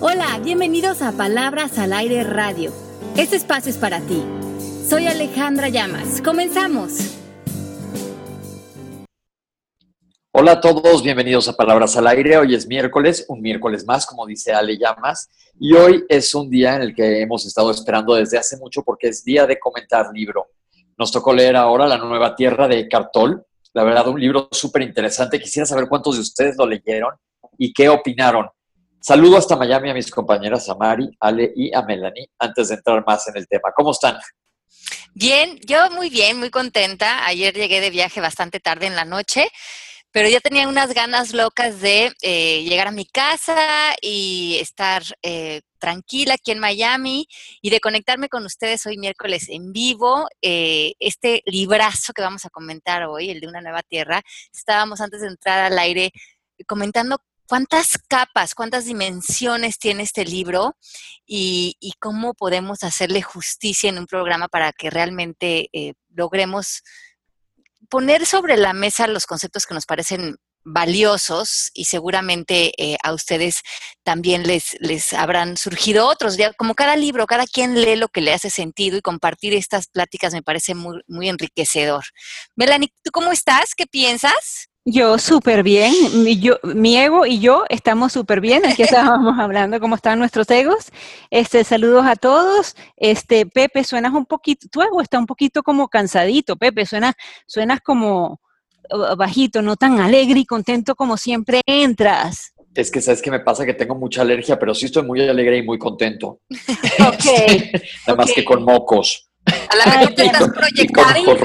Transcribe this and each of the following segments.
Hola, bienvenidos a Palabras al Aire Radio. Este espacio es para ti. Soy Alejandra Llamas. Comenzamos. Hola a todos, bienvenidos a Palabras al Aire. Hoy es miércoles, un miércoles más, como dice Ale Llamas. Y hoy es un día en el que hemos estado esperando desde hace mucho porque es día de comentar libro. Nos tocó leer ahora La Nueva Tierra de Cartol. La verdad, un libro súper interesante. Quisiera saber cuántos de ustedes lo leyeron y qué opinaron. Saludo hasta Miami a mis compañeras, a Mari, Ale y a Melanie, antes de entrar más en el tema. ¿Cómo están? Bien, yo muy bien, muy contenta. Ayer llegué de viaje bastante tarde en la noche, pero ya tenía unas ganas locas de eh, llegar a mi casa y estar eh, tranquila aquí en Miami y de conectarme con ustedes hoy miércoles en vivo. Eh, este librazo que vamos a comentar hoy, el de Una Nueva Tierra, estábamos antes de entrar al aire comentando cuántas capas, cuántas dimensiones tiene este libro y, cómo podemos hacerle justicia en un programa para que realmente eh, logremos poner sobre la mesa los conceptos que nos parecen valiosos y seguramente eh, a ustedes también les, les habrán surgido otros. como cada libro, cada quien lee lo que le hace sentido y compartir estas pláticas me parece muy enriquecedor. Melanie, ¿tú cómo estás? ¿Qué piensas? Yo súper bien, mi, yo, mi ego y yo estamos súper bien, aquí estábamos hablando cómo están nuestros egos. Este, saludos a todos. Este, Pepe, suenas un poquito, tu ego está un poquito como cansadito, Pepe, suena, suenas como bajito, no tan alegre y contento como siempre entras. Es que sabes que me pasa que tengo mucha alergia, pero sí estoy muy alegre y muy contento. ok. Nada más que con mocos. A la mejor te estás proyectando.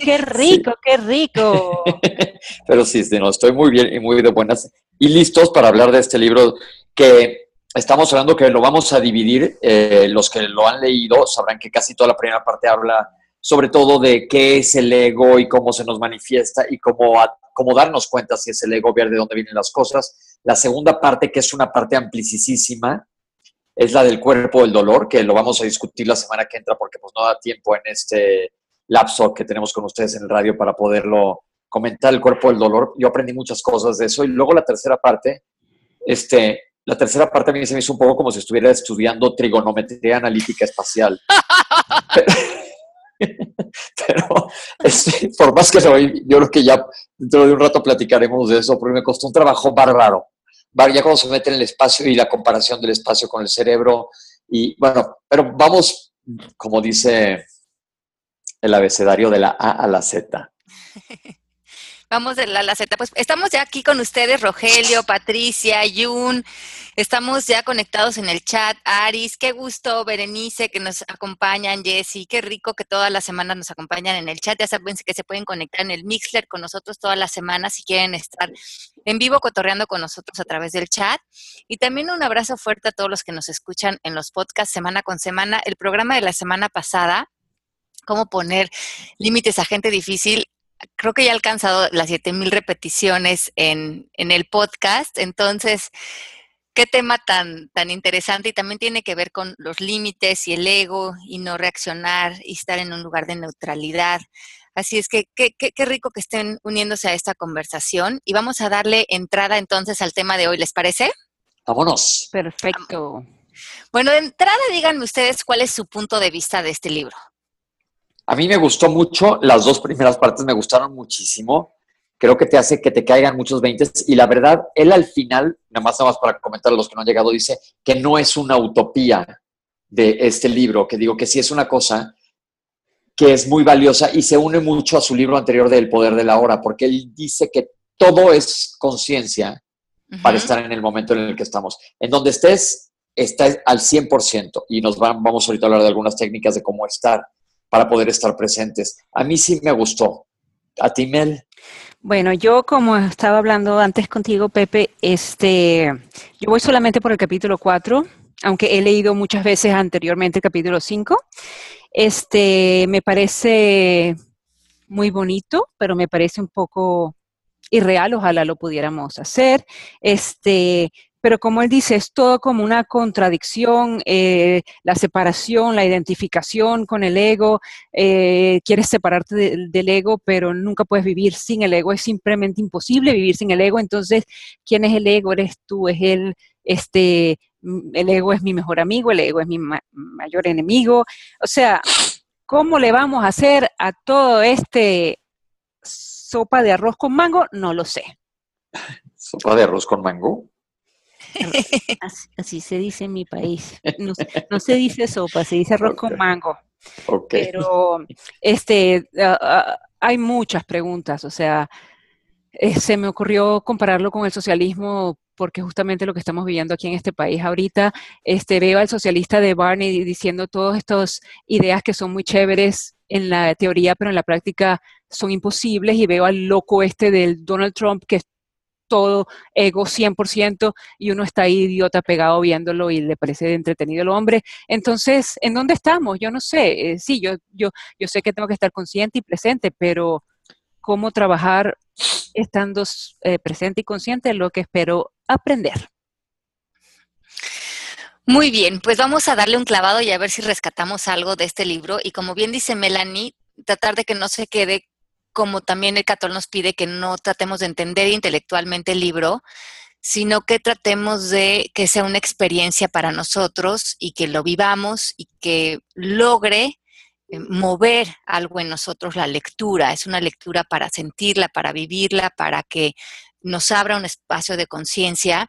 Qué rico, qué rico. Pero sí, no, estoy muy bien y muy de buenas y listos para hablar de este libro que estamos hablando que lo vamos a dividir. Eh, los que lo han leído sabrán que casi toda la primera parte habla sobre todo de qué es el ego y cómo se nos manifiesta y cómo, cómo darnos cuenta si es el ego, ver de dónde vienen las cosas. La segunda parte, que es una parte amplicisísima, es la del cuerpo del dolor, que lo vamos a discutir la semana que entra porque pues no da tiempo en este lapso que tenemos con ustedes en el radio para poderlo comentar el cuerpo del dolor. Yo aprendí muchas cosas de eso. Y luego la tercera parte, este, la tercera parte a mí se me hizo un poco como si estuviera estudiando trigonometría analítica espacial. Pero, por más que lo, yo creo que ya dentro de un rato platicaremos de eso, porque me costó un trabajo bárbaro ya cuando se mete en el espacio y la comparación del espacio con el cerebro. Y bueno, pero vamos, como dice el abecedario de la A a la Z. Vamos de la Z. Pues estamos ya aquí con ustedes, Rogelio, Patricia, Yun. Estamos ya conectados en el chat. Aris, qué gusto, Berenice, que nos acompañan, Jessy, qué rico que todas las semanas nos acompañan en el chat. Ya saben que se pueden conectar en el Mixler con nosotros todas las semanas si quieren estar en vivo cotorreando con nosotros a través del chat. Y también un abrazo fuerte a todos los que nos escuchan en los podcasts semana con semana. El programa de la semana pasada, cómo poner límites a gente difícil, creo que ya ha alcanzado las 7000 repeticiones en, en el podcast. Entonces, qué tema tan, tan interesante y también tiene que ver con los límites y el ego y no reaccionar y estar en un lugar de neutralidad. Así es que qué, qué, rico que estén uniéndose a esta conversación y vamos a darle entrada entonces al tema de hoy, ¿les parece? Vámonos. Perfecto. Bueno, de entrada díganme ustedes cuál es su punto de vista de este libro. A mí me gustó mucho, las dos primeras partes me gustaron muchísimo creo que te hace que te caigan muchos veintes. Y la verdad, él al final, nada más, nada más para comentar a los que no han llegado, dice que no es una utopía de este libro, que digo que sí es una cosa que es muy valiosa y se une mucho a su libro anterior de El Poder de la Hora, porque él dice que todo es conciencia para estar en el momento en el que estamos. En donde estés, estás al 100% y nos vamos ahorita a hablar de algunas técnicas de cómo estar para poder estar presentes. A mí sí me gustó. ¿A ti, Mel? Bueno, yo como estaba hablando antes contigo, Pepe, este, yo voy solamente por el capítulo 4, aunque he leído muchas veces anteriormente el capítulo 5. Este, me parece muy bonito, pero me parece un poco irreal, ojalá lo pudiéramos hacer. Este, pero como él dice, es todo como una contradicción, eh, la separación, la identificación con el ego, eh, quieres separarte del ego, pero nunca puedes vivir sin el ego, es simplemente imposible vivir sin el ego, entonces, ¿quién es el ego? Eres tú, es el, este, el ego es mi mejor amigo, el ego es mi mayor enemigo. O sea, ¿cómo le vamos a hacer a todo este sopa de arroz con mango? No lo sé. ¿Sopa de arroz con mango? Así, se dice en mi país. No, se dice sopa, se dice arroz con mango. Pero este, hay muchas preguntas, o sea, eh, se me ocurrió compararlo con el socialismo porque justamente lo que estamos viviendo aquí en este país ahorita, este, veo al socialista de Barney diciendo todas estas ideas que son muy chéveres en la teoría, pero en la práctica son imposibles, y veo al loco este del Donald Trump que es todo ego 100% y uno está ahí idiota pegado viéndolo y le parece entretenido el hombre. Entonces, ¿en dónde estamos? Yo no sé. Eh, sí, yo, yo, yo sé que tengo que estar consciente y presente, pero cómo trabajar estando eh, presente y consciente es lo que espero aprender. Muy bien, pues vamos a darle un clavado y a ver si rescatamos algo de este libro. Y como bien dice Melanie, tratar de que no se quede como también el Catol nos pide que no tratemos de entender intelectualmente el libro, sino que tratemos de que sea una experiencia para nosotros y que lo vivamos y que logre eh, mover algo en nosotros la lectura. Es una lectura para sentirla, para vivirla, para que nos abra un espacio de conciencia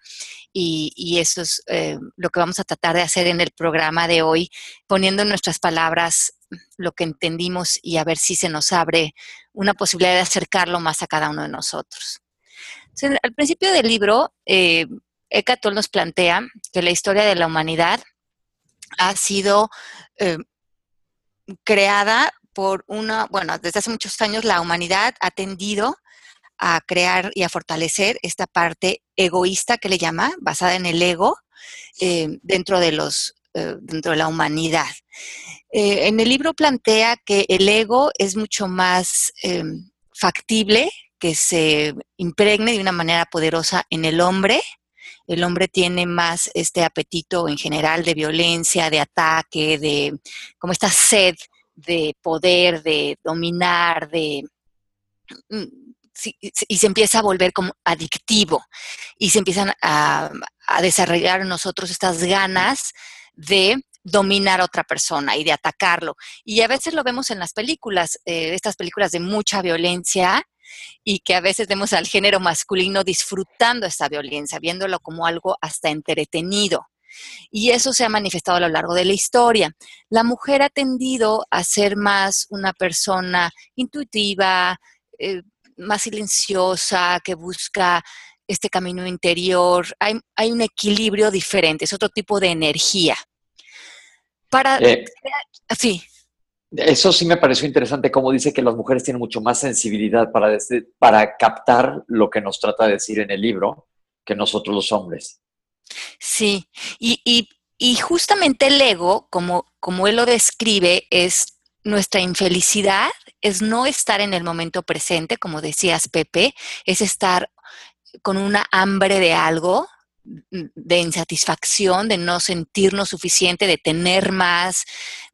y, eso es eh, lo que vamos a tratar de hacer en el programa de hoy, poniendo en nuestras palabras lo que entendimos y a ver si se nos abre una posibilidad de acercarlo más a cada uno de nosotros. al principio del libro, eh, nos plantea que la historia de la humanidad ha sido eh, creada por una, bueno, desde hace muchos años la humanidad ha tendido a crear y a fortalecer esta parte egoísta que le llama, basada en el ego, eh, dentro, de los, eh, dentro de la humanidad. Eh, en el libro plantea que el ego es mucho más factible, que se impregne de una manera poderosa en el hombre, el hombre tiene más este apetito en general de violencia, de ataque, de como esta sed de poder, de dominar, de... Y se empieza a volver como adictivo y se empiezan a, desarrollar en nosotros estas ganas de dominar a otra persona y de atacarlo. Y a veces lo vemos en las películas, eh, estas películas de mucha violencia y que a veces vemos al género masculino disfrutando esta violencia, viéndolo como algo hasta entretenido. Y eso se ha manifestado a lo largo de la historia. La mujer ha tendido a ser más una persona intuitiva, eh, más silenciosa, que busca este camino interior. Hay, un equilibrio diferente, es otro tipo de energía. Para... Eh, sí. Eso sí me pareció interesante, como dice que las mujeres tienen mucho más sensibilidad para, para captar lo que nos trata de decir en el libro que nosotros los hombres. Sí, y, justamente el ego, como, como él lo describe, es nuestra infelicidad, es no estar en el momento presente, como decías Pepe, es estar con una hambre de algo, de insatisfacción, de no sentirnos suficiente, de tener más,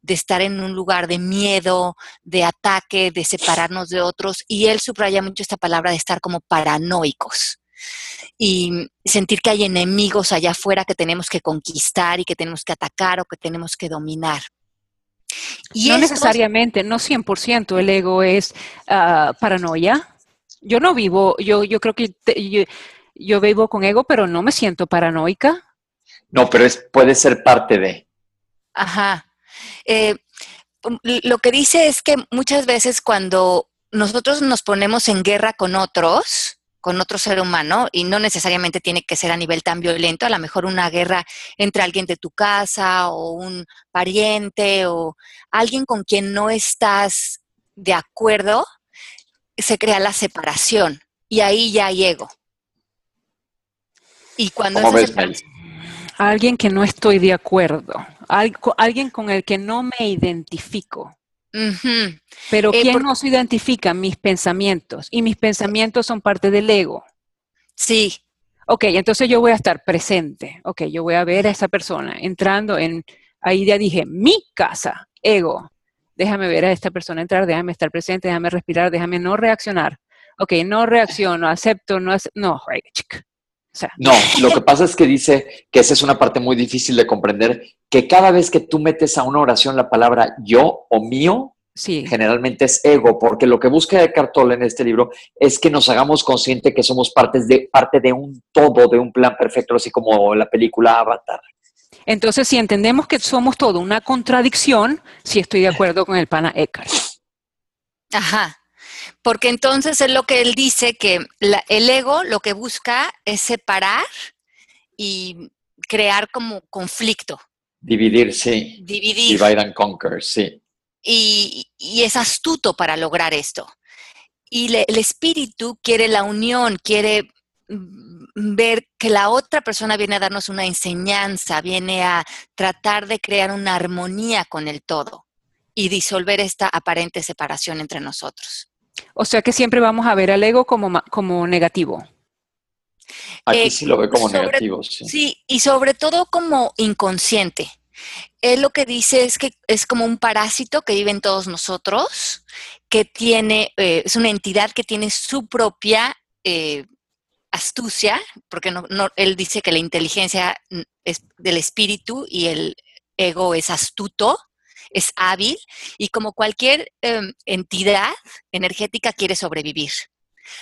de estar en un lugar de miedo, de ataque, de separarnos de otros. Y él subraya mucho esta palabra de estar como paranoicos y sentir que hay enemigos allá afuera que tenemos que conquistar y que tenemos que atacar o que tenemos que dominar. Y no necesariamente, no 100% el ego es ah, paranoia. Yo no vivo, yo, yo creo que yo, vivo con ego, pero no me siento paranoica. No, pero es, puede ser parte de. Ajá. Eh, lo que dice es que muchas veces cuando nosotros nos ponemos en guerra con otros, con otro ser humano y no necesariamente tiene que ser a nivel tan violento, a lo mejor una guerra entre alguien de tu casa o un pariente o alguien con quien no estás de acuerdo, se crea la separación y ahí ya llego. Y cuando ves, alguien que no estoy de acuerdo, alguien con el que no me identifico. Pero eh, ¿quién nos identifica? Mis pensamientos. Y mis pensamientos son parte del ego. Sí. Ok, entonces yo voy a estar presente. Ok, yo voy a ver a esa persona entrando en, ahí ya dije, mi casa, ego. Déjame ver a esta persona entrar, déjame estar presente, déjame respirar, déjame no reaccionar. Ok, no reacciono, acepto, no, no, no, lo que pasa es que dice que esa es una parte muy difícil de comprender, que cada vez que tú metes a una oración la palabra yo o mío, sí. generalmente es ego, porque lo que busca Eckhart Tolle en este libro es que nos hagamos consciente que somos partes de, parte de un todo, de un plan perfecto, así como la película Avatar. Entonces, si entendemos que somos todo una contradicción, sí estoy de acuerdo con el pana Eckhart. Ajá. Porque entonces es lo que él dice, que el ego lo que busca es separar y crear como conflicto. Dividir, sí. Dividir. Divide and conquer, sí. Y, es astuto para lograr esto. Y el espíritu quiere la unión, quiere ver que la otra persona viene a darnos una enseñanza, viene a tratar de crear una armonía con el todo y disolver esta aparente separación entre nosotros. O sea que siempre vamos a ver al ego como, como negativo. Aquí eh, sí lo ve como negativo, sí. Sí, y sobre todo como inconsciente. Él lo que dice es que es como un parásito que vive en todos nosotros, que tiene, eh, es una entidad que tiene su propia eh, astucia, porque no, él dice que la inteligencia es del espíritu y el ego es astuto, es hábil y como cualquier em, entidad energética quiere sobrevivir.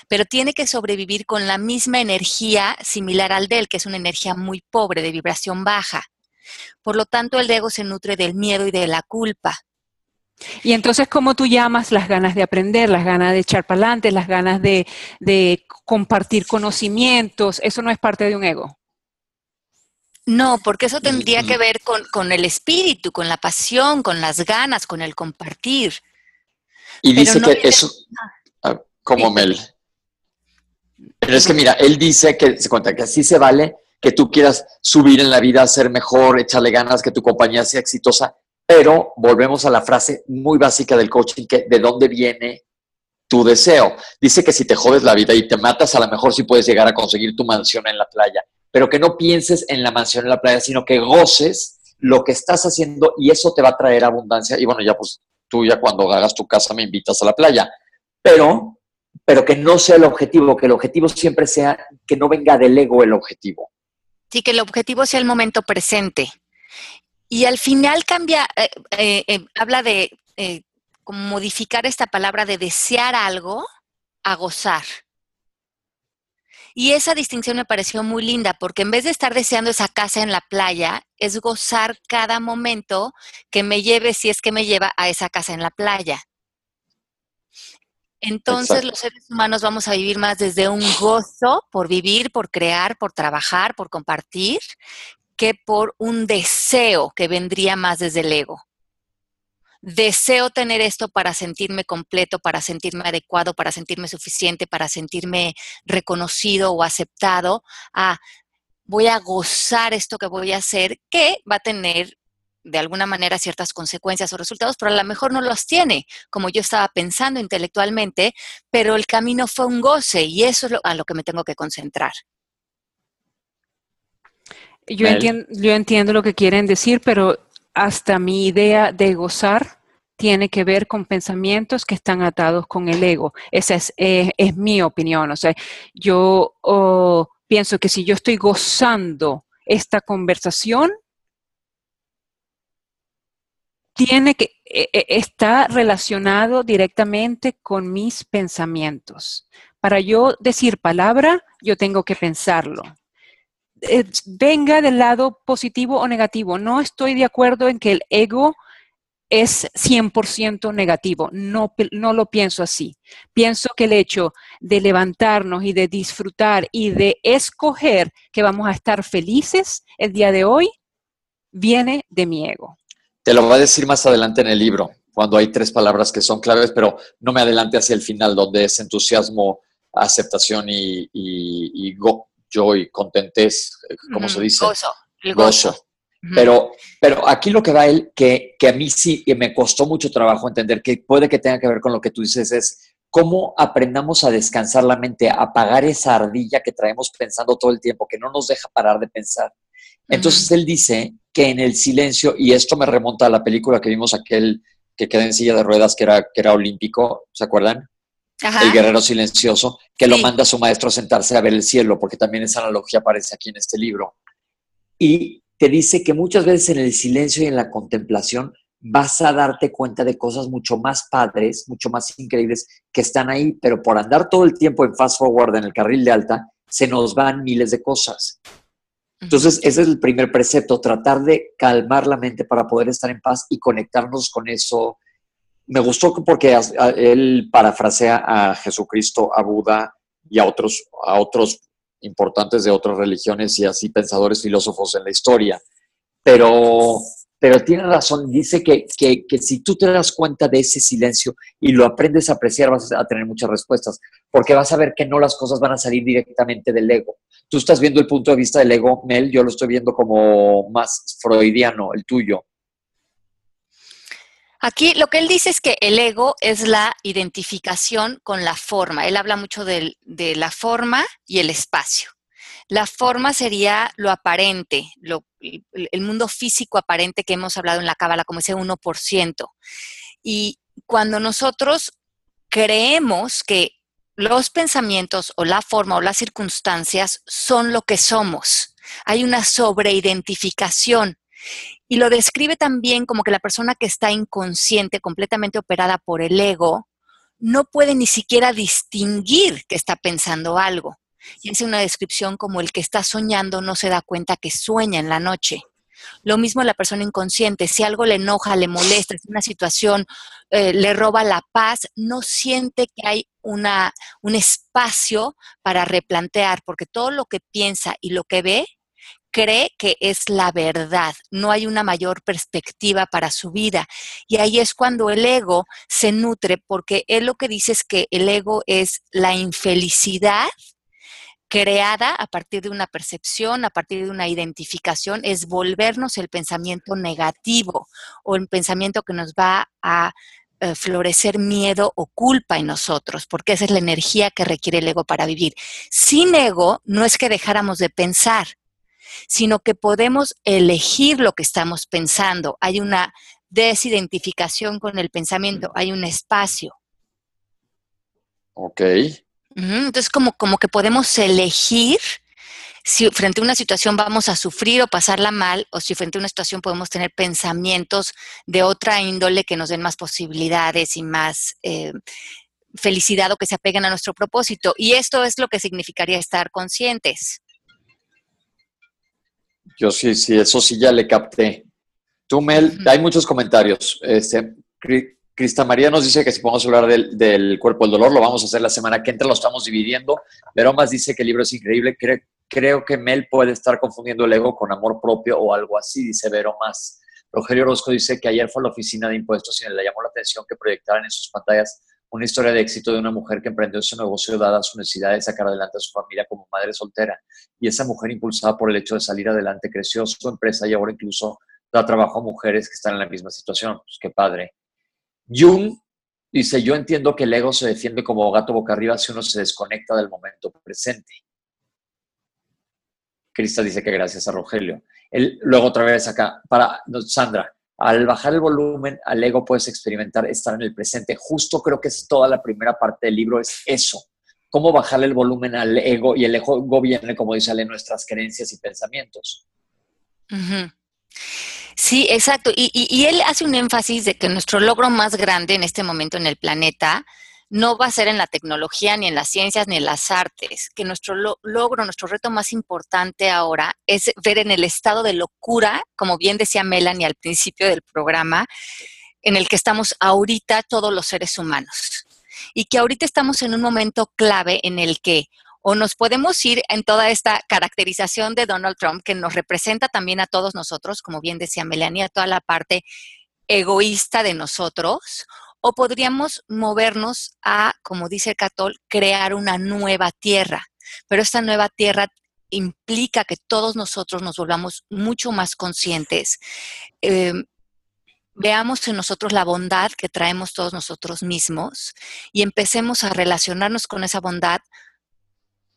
Pero tiene que sobrevivir con la misma energía similar al de él, que es una energía muy pobre, de vibración baja. Por lo tanto, el ego se nutre del miedo y de la culpa. Y entonces, ¿cómo tú llamas las ganas de aprender, las ganas de echar para adelante, las ganas de compartir conocimientos? Eso no es parte de un ego. No, porque eso tendría que ver con, el espíritu, con la pasión, con las ganas, con el compartir. Y dice que eso, ah, como Mel. Pero es que mira, él dice que se cuenta que así se vale que tú quieras subir en la vida, ser mejor, echarle ganas, que tu compañía sea exitosa, pero volvemos a la frase muy básica del coaching, que de dónde viene tu deseo. Dice que si te jodes la vida y te matas, a lo mejor sí puedes llegar a conseguir tu mansión en la playa, pero que no pienses en la mansión en la playa, sino que goces lo que estás haciendo y eso te va a traer abundancia. Y bueno, ya pues tú ya cuando hagas tu casa me invitas a la playa, pero, pero que no sea el objetivo, que el objetivo siempre sea que no venga del ego el objetivo. Sí, que el objetivo sea el momento presente. Y al final cambia, eh, eh, eh, habla de modificar esta palabra de desear algo a gozar. Y esa distinción me pareció muy linda porque en vez de estar deseando esa casa en la playa, es gozar cada momento que me lleve, si es que me lleva a esa casa en la playa. Entonces los seres humanos vamos a vivir más desde un gozo por vivir, por crear, por trabajar, por compartir, que por un deseo que vendría más desde el ego deseo tener esto para sentirme completo, para sentirme adecuado, para sentirme suficiente, para sentirme reconocido o aceptado, a voy a gozar esto que voy a hacer, que va a tener de alguna manera ciertas consecuencias o resultados, pero a lo mejor no los tiene, como yo estaba pensando intelectualmente, pero el camino fue un goce y eso es a lo que me tengo que concentrar. Yo entiendo, yo entiendo lo que quieren decir, pero hasta mi idea de gozar tiene que ver con pensamientos que están atados con el ego. Esa es, eh, mi opinión. O sea, yo pienso que si yo estoy gozando esta conversación, tiene que e, e, está relacionado directamente con mis pensamientos. Para yo decir palabra, yo tengo que pensarlo. Eh, venga del lado positivo o negativo. No estoy de acuerdo en que el ego es 100% negativo. No, no lo pienso así. Pienso que el hecho de levantarnos y de disfrutar y de escoger que vamos a estar felices el día de hoy viene de mi ego. Te lo voy a decir más adelante en el libro, cuando hay tres palabras que son claves, pero no me adelante hacia el final, donde es entusiasmo, aceptación y, y, joy, contentez, eh, ¿cómo se dice? Gozo. El gozo. Pero, pero aquí lo que va él, que, que a mí sí y me costó mucho trabajo entender, que puede que tenga que ver con lo que tú dices, es cómo aprendamos a descansar la mente, a apagar esa ardilla que traemos pensando todo el tiempo, que no nos deja parar de pensar. Entonces él dice que en el silencio, y esto me remonta a la película que vimos aquel que queda en silla de ruedas, que era, que era olímpico, ¿se acuerdan? El guerrero silencioso, que lo manda a su maestro a sentarse a ver el cielo, porque también esa analogía aparece aquí en este libro. Y te dice que muchas veces en el silencio y en la contemplación vas a darte cuenta de cosas mucho más padres, mucho más increíbles que están ahí, pero por andar todo el tiempo en fast forward, en el carril de alta, se nos van miles de cosas. Entonces, ese es el primer precepto, tratar de calmar la mente para poder estar en paz y conectarnos con eso. Me gustó porque él parafrasea a Jesucristo, a Buda y a otros, a otros importantes de otras religiones y así pensadores filósofos en la historia. Pero pero tiene razón, dice que, si tú te das cuenta de ese silencio y lo aprendes a apreciar, vas a tener muchas respuestas, porque vas a ver que no las cosas van a salir directamente del ego. Tú estás viendo el punto de vista del ego, Mel, yo lo estoy viendo como más freudiano, el tuyo. Aquí lo que él dice es que el ego es la identificación con la forma. Él habla mucho de la forma y el espacio. La forma sería lo aparente, el mundo físico aparente que hemos hablado en la cábala, como ese 1%. Y cuando nosotros creemos que los pensamientos o la forma o las circunstancias son lo que somos, hay una sobreidentificación. Y lo describe también como que la persona que está inconsciente, completamente operada por el ego, no puede ni siquiera distinguir que está pensando algo y hace una descripción como el que está soñando no se da cuenta que sueña en la noche. Lo mismo la persona inconsciente, si algo le enoja, le molesta, si una situación eh, le roba la paz, no siente que hay una, un espacio para replantear, porque todo lo que piensa y lo que ve cree que es la verdad, no hay una mayor perspectiva para su vida. Y ahí es cuando el ego se nutre, porque él lo que dice es que el ego es la infelicidad creada a partir de una percepción, a partir de una identificación, es volvernos el pensamiento negativo o el pensamiento que nos va a eh, florecer miedo o culpa en nosotros, porque esa es la energía que requiere el ego para vivir. Sin ego no es que dejáramos de pensar, sino que podemos elegir lo que estamos pensando. Hay una desidentificación con el pensamiento, hay un espacio. Ok. Entonces, como, como que podemos elegir si frente a una situación vamos a sufrir o pasarla mal, o si frente a una situación podemos tener pensamientos de otra índole que nos den más posibilidades y más eh, felicidad o que se apeguen a nuestro propósito. Y esto es lo que significaría estar conscientes. Yo sí, sí, eso sí ya le capté. Tú, Mel, hay muchos comentarios. Este, Crista María nos dice que si podemos hablar del, cuerpo del dolor, lo vamos a hacer la semana que entra, lo estamos dividiendo. más dice que el libro es increíble. creo que Mel puede estar confundiendo el ego con amor propio o algo así, dice más. Rogelio Orozco dice que ayer fue a la oficina de impuestos y le llamó la atención que proyectaran en sus pantallas una historia de éxito de una mujer que emprendió su negocio dada su necesidad de sacar adelante a su familia como madre soltera. Y esa mujer, impulsada por el hecho de salir adelante, creció su empresa y ahora incluso da trabajo a mujeres que están en la misma situación. Pues qué padre. Jung dice, yo entiendo que el ego se defiende como gato boca arriba si uno se desconecta del momento presente. Crista dice que gracias a Rogelio. luego otra vez acá, para Sandra, al bajar el volumen al ego puedes experimentar estar en el presente. Justo creo que es toda la primera parte del libro, es eso. Cómo bajarle el volumen al ego y el ego viene, como dice Ale, nuestras creencias y pensamientos. Sí, exacto. Y, él hace un énfasis de que nuestro logro más grande en este momento en el planeta no va a ser en la tecnología, ni en las ciencias, ni en las artes, que nuestro logro, nuestro reto más importante ahora es ver en el estado de locura, como bien decía Melanie al principio del programa, en el que estamos ahorita todos los seres humanos. Y que ahorita estamos en un momento clave en el que o nos podemos ir en toda esta caracterización de Donald Trump que nos representa también a todos nosotros, como bien decía Melania, toda la parte egoísta de nosotros, o podríamos movernos a, como dice Catol, crear una nueva tierra. Pero esta nueva tierra implica que todos nosotros nos volvamos mucho más conscientes. Em, veamos en nosotros la bondad que traemos todos nosotros mismos y empecemos a relacionarnos con esa bondad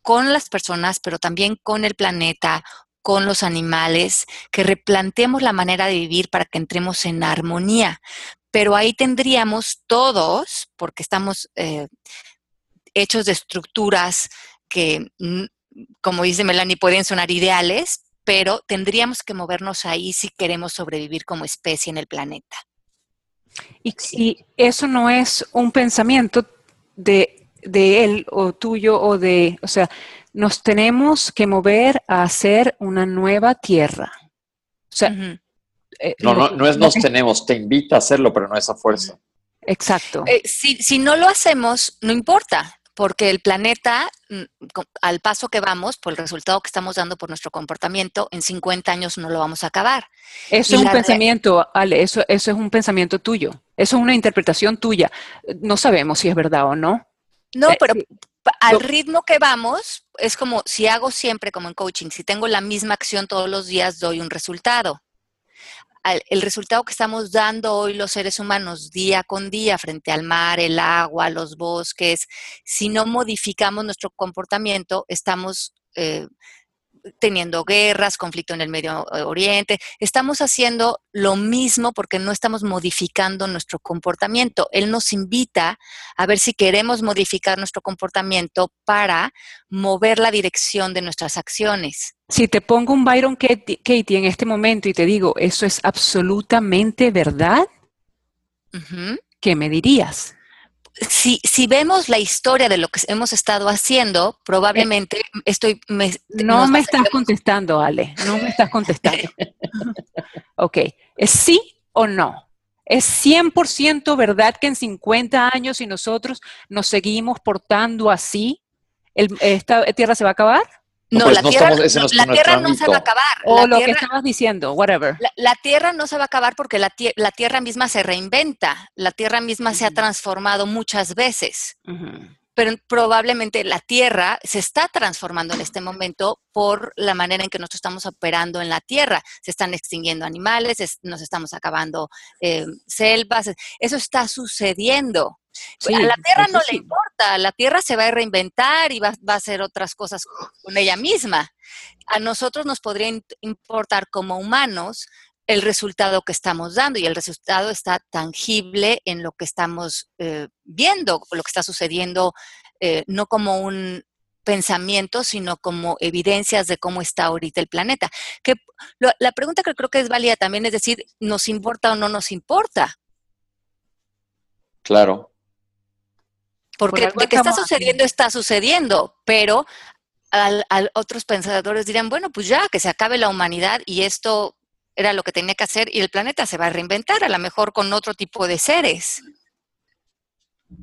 con las personas, pero también con el planeta, con los animales, que replanteemos la manera de vivir para que entremos en armonía. Pero ahí tendríamos todos, porque estamos eh, hechos de estructuras que, como dice Melanie, pueden sonar ideales, pero tendríamos que movernos ahí si queremos sobrevivir como especie en el planeta. Y, eso no es un pensamiento de, él o tuyo o de, o sea, nos tenemos que mover a hacer una nueva tierra. O sea, eh, no, no, no es nos tenemos, te invita a hacerlo, pero no es a fuerza. Exacto. Eh, si, si no lo hacemos, no importa porque el planeta, mm, al paso que vamos, por el resultado que estamos dando por nuestro comportamiento, en 50 años no lo vamos a acabar. Eso es un pensamiento, Ale, eso, eso es un pensamiento tuyo, eso es una interpretación tuya. No sabemos si es verdad o no. No, eh, pero al ritmo que vamos, es como si hago siempre como en coaching, si tengo la misma acción todos los días, doy un resultado el resultado que estamos dando hoy los seres humanos día con día frente al mar, el agua, los bosques, si no modificamos nuestro comportamiento, estamos eh, teniendo guerras, conflicto en el Medio Oriente. Estamos haciendo lo mismo porque no estamos modificando nuestro comportamiento. Él nos invita a ver si queremos modificar nuestro comportamiento para mover la dirección de nuestras acciones. Si te pongo un Byron Katie en este momento y te digo, eso es absolutamente verdad, ¿qué me dirías? Si, si, vemos la historia de lo que hemos estado haciendo, probablemente estoy... no me estás contestando, Ale, no me estás contestando. ok, ¿es sí o no? ¿Es 100% verdad que en 50 años si nosotros nos seguimos portando así, esta tierra se va a acabar? No, pues la, tierra, no, se va a acabar. O lo que estabas diciendo, whatever. La, Tierra no se va a acabar porque la, Tierra misma se reinventa. La Tierra misma se ha transformado muchas veces. Pero probablemente la Tierra se está transformando en este momento por la manera en que nosotros estamos operando en la Tierra. Se están extinguiendo animales, nos estamos acabando eh, selvas. Eso está sucediendo a la Tierra no le importa, la Tierra se va a reinventar y va, a hacer otras cosas con ella misma. A nosotros nos podría importar como humanos el resultado que estamos dando y el resultado está tangible en lo que estamos eh, viendo, lo que está sucediendo, eh, no como un pensamiento, sino como evidencias de cómo está ahorita el planeta. Que la pregunta que creo que es válida también es decir, ¿nos importa o no nos importa? Claro. Porque de que está sucediendo, está sucediendo, pero al, otros pensadores dirán, bueno, pues ya, que se acabe la humanidad y esto era lo que tenía que hacer y el planeta se va a reinventar, a lo mejor con otro tipo de seres.